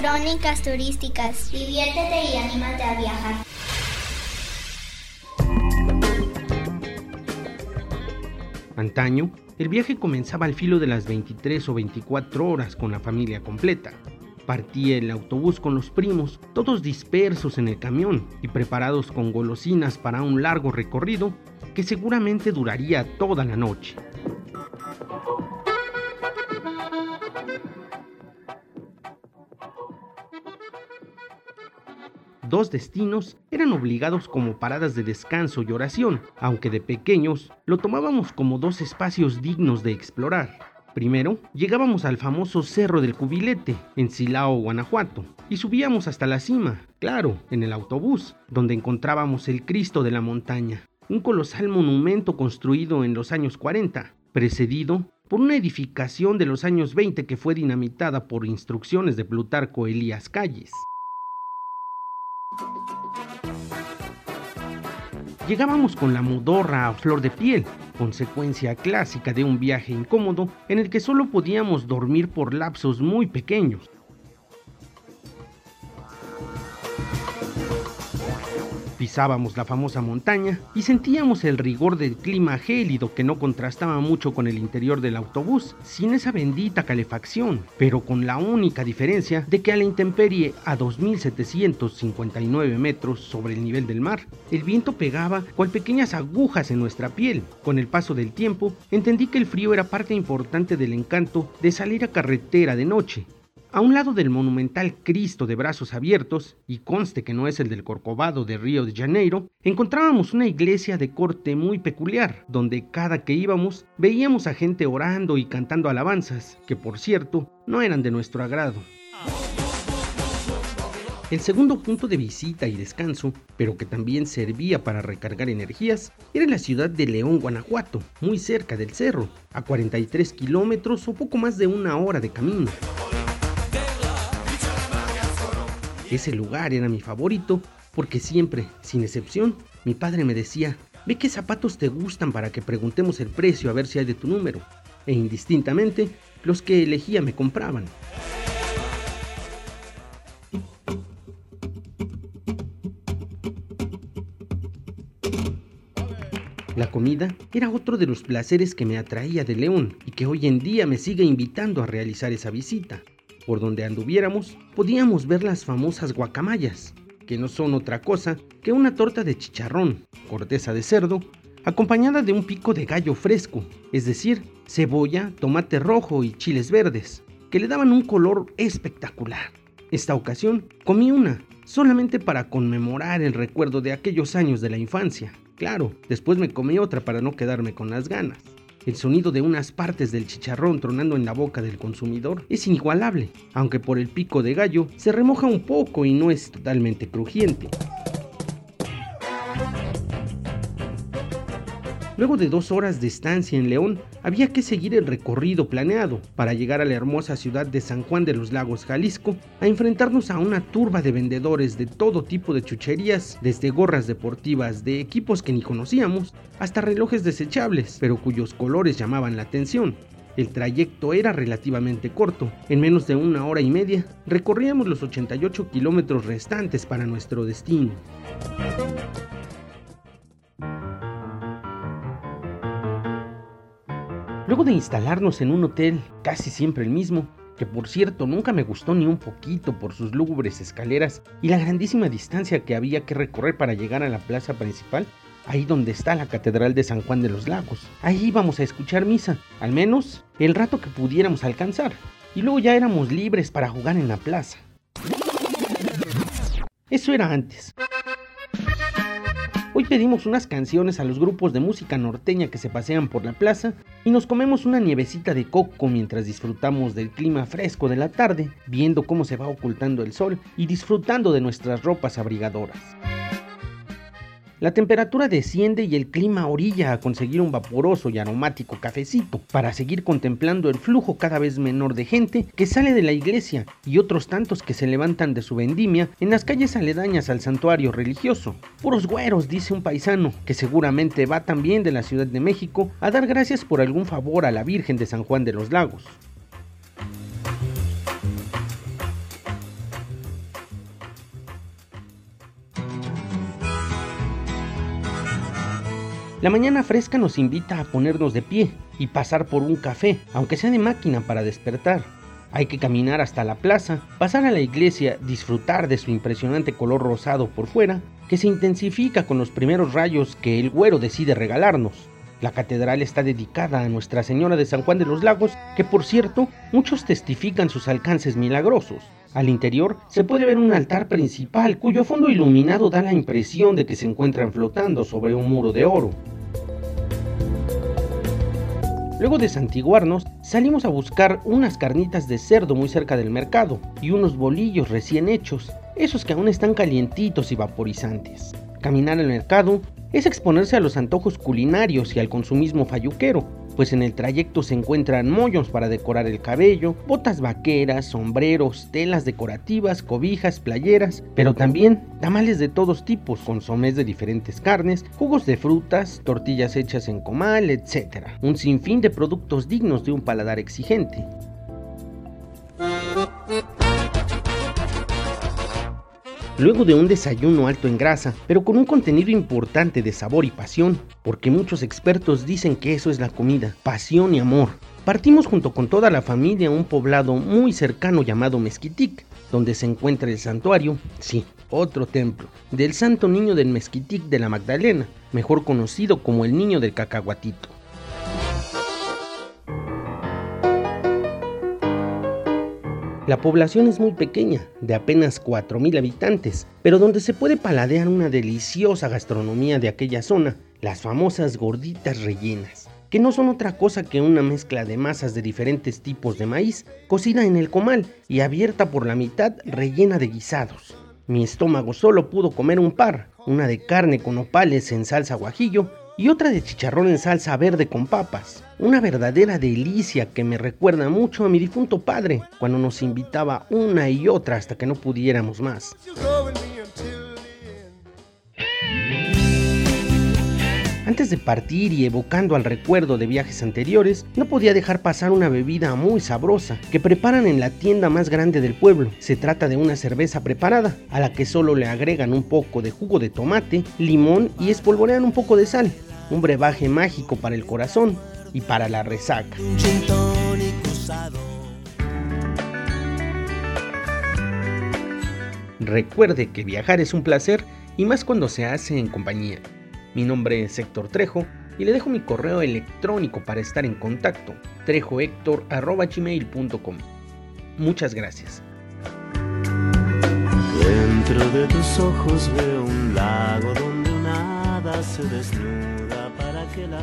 Crónicas turísticas. Diviértete y anímate a viajar. Antaño, el viaje comenzaba al filo de las 23 o 24 horas con la familia completa. Partía el autobús con los primos, todos dispersos en el camión y preparados con golosinas para un largo recorrido que seguramente duraría toda la noche. Dos destinos eran obligados como paradas de descanso y oración, aunque de pequeños lo tomábamos como dos espacios dignos de explorar. Primero, llegábamos al famoso Cerro del Cubilete, en Silao, Guanajuato, y subíamos hasta la cima, claro, en el autobús, donde encontrábamos el Cristo de la Montaña, un colosal monumento construido en los años 40, precedido por una edificación de los años 20 que fue dinamitada por instrucciones de Plutarco Elías Calles. Llegábamos con la modorra a flor de piel, consecuencia clásica de un viaje incómodo en el que solo podíamos dormir por lapsos muy pequeños. Pisábamos la famosa montaña y sentíamos el rigor del clima gélido que no contrastaba mucho con el interior del autobús, sin esa bendita calefacción, pero con la única diferencia de que a la intemperie a 2.759 metros sobre el nivel del mar, el viento pegaba cual pequeñas agujas en nuestra piel. Con el paso del tiempo, entendí que el frío era parte importante del encanto de salir a carretera de noche, a un lado del monumental Cristo de brazos abiertos, y conste que no es el del Corcovado de Río de Janeiro, encontrábamos una iglesia de corte muy peculiar, donde cada que íbamos veíamos a gente orando y cantando alabanzas, que por cierto no eran de nuestro agrado. El segundo punto de visita y descanso, pero que también servía para recargar energías, era la ciudad de León, Guanajuato, muy cerca del cerro, a 43 kilómetros o poco más de una hora de camino. Ese lugar era mi favorito porque siempre, sin excepción, mi padre me decía, ve qué zapatos te gustan para que preguntemos el precio a ver si hay de tu número. E indistintamente, los que elegía me compraban. La comida era otro de los placeres que me atraía de León y que hoy en día me sigue invitando a realizar esa visita. Por donde anduviéramos, podíamos ver las famosas guacamayas, que no son otra cosa que una torta de chicharrón, corteza de cerdo, acompañada de un pico de gallo fresco, es decir, cebolla, tomate rojo y chiles verdes, que le daban un color espectacular. Esta ocasión comí una, solamente para conmemorar el recuerdo de aquellos años de la infancia. Claro, después me comí otra para no quedarme con las ganas. El sonido de unas partes del chicharrón tronando en la boca del consumidor es inigualable, aunque por el pico de gallo se remoja un poco y no es totalmente crujiente. Luego de dos horas de estancia en León, había que seguir el recorrido planeado para llegar a la hermosa ciudad de San Juan de los Lagos, Jalisco, a enfrentarnos a una turba de vendedores de todo tipo de chucherías, desde gorras deportivas de equipos que ni conocíamos, hasta relojes desechables, pero cuyos colores llamaban la atención. El trayecto era relativamente corto. En menos de una hora y media, recorríamos los 88 kilómetros restantes para nuestro destino. Luego de instalarnos en un hotel, casi siempre el mismo, que por cierto nunca me gustó ni un poquito por sus lúgubres escaleras y la grandísima distancia que había que recorrer para llegar a la plaza principal, ahí donde está la Catedral de San Juan de los Lagos. Ahí íbamos a escuchar misa, al menos el rato que pudiéramos alcanzar, y luego ya éramos libres para jugar en la plaza. Eso era antes. Hoy pedimos unas canciones a los grupos de música norteña que se pasean por la plaza y nos comemos una nievecita de coco mientras disfrutamos del clima fresco de la tarde, viendo cómo se va ocultando el sol y disfrutando de nuestras ropas abrigadoras. La temperatura desciende y el clima orilla a conseguir un vaporoso y aromático cafecito para seguir contemplando el flujo cada vez menor de gente que sale de la iglesia y otros tantos que se levantan de su vendimia en las calles aledañas al santuario religioso. Puros güeros, dice un paisano, que seguramente va también de la Ciudad de México a dar gracias por algún favor a la Virgen de San Juan de los Lagos. La mañana fresca nos invita a ponernos de pie y pasar por un café, aunque sea de máquina para despertar. Hay que caminar hasta la plaza, pasar a la iglesia, disfrutar de su impresionante color rosado por fuera, que se intensifica con los primeros rayos que el güero decide regalarnos. La catedral está dedicada a Nuestra Señora de San Juan de los Lagos, que por cierto, muchos testifican sus alcances milagrosos. Al interior se puede ver un altar principal cuyo fondo iluminado da la impresión de que se encuentran flotando sobre un muro de oro. Luego de santiguarnos, salimos a buscar unas carnitas de cerdo muy cerca del mercado y unos bolillos recién hechos, esos que aún están calientitos y vaporizantes. Caminar al mercado es exponerse a los antojos culinarios y al consumismo falluquero, pues en el trayecto se encuentran mollos para decorar el cabello, botas vaqueras, sombreros, telas decorativas, cobijas, playeras, pero también tamales de todos tipos, consomés de diferentes carnes, jugos de frutas, tortillas hechas en comal, etc. Un sinfín de productos dignos de un paladar exigente. Luego de un desayuno alto en grasa, pero con un contenido importante de sabor y pasión, porque muchos expertos dicen que eso es la comida, pasión y amor. Partimos junto con toda la familia a un poblado muy cercano llamado Mezquitic, donde se encuentra el santuario, sí, otro templo, del Santo Niño del Mezquitic de la Magdalena, mejor conocido como el Niño del Cacahuatito. La población es muy pequeña, de apenas 4.000 habitantes, pero donde se puede paladear una deliciosa gastronomía de aquella zona, las famosas gorditas rellenas, que no son otra cosa que una mezcla de masas de diferentes tipos de maíz, cocida en el comal y abierta por la mitad rellena de guisados. Mi estómago solo pudo comer un par, una de carne con opales en salsa guajillo y otra de chicharrón en salsa verde con papas. Una verdadera delicia que me recuerda mucho a mi difunto padre, cuando nos invitaba una y otra hasta que no pudiéramos más. Antes de partir y evocando al recuerdo de viajes anteriores, no podía dejar pasar una bebida muy sabrosa que preparan en la tienda más grande del pueblo. Se trata de una cerveza preparada, a la que solo le agregan un poco de jugo de tomate, limón y espolvorean un poco de sal un brebaje mágico para el corazón y para la resaca. Recuerde que viajar es un placer y más cuando se hace en compañía. Mi nombre es Héctor Trejo y le dejo mi correo electrónico para estar en contacto, trejohector.gmail.com. Muchas gracias. Dentro de tus ojos veo un lago donde nada se para que la.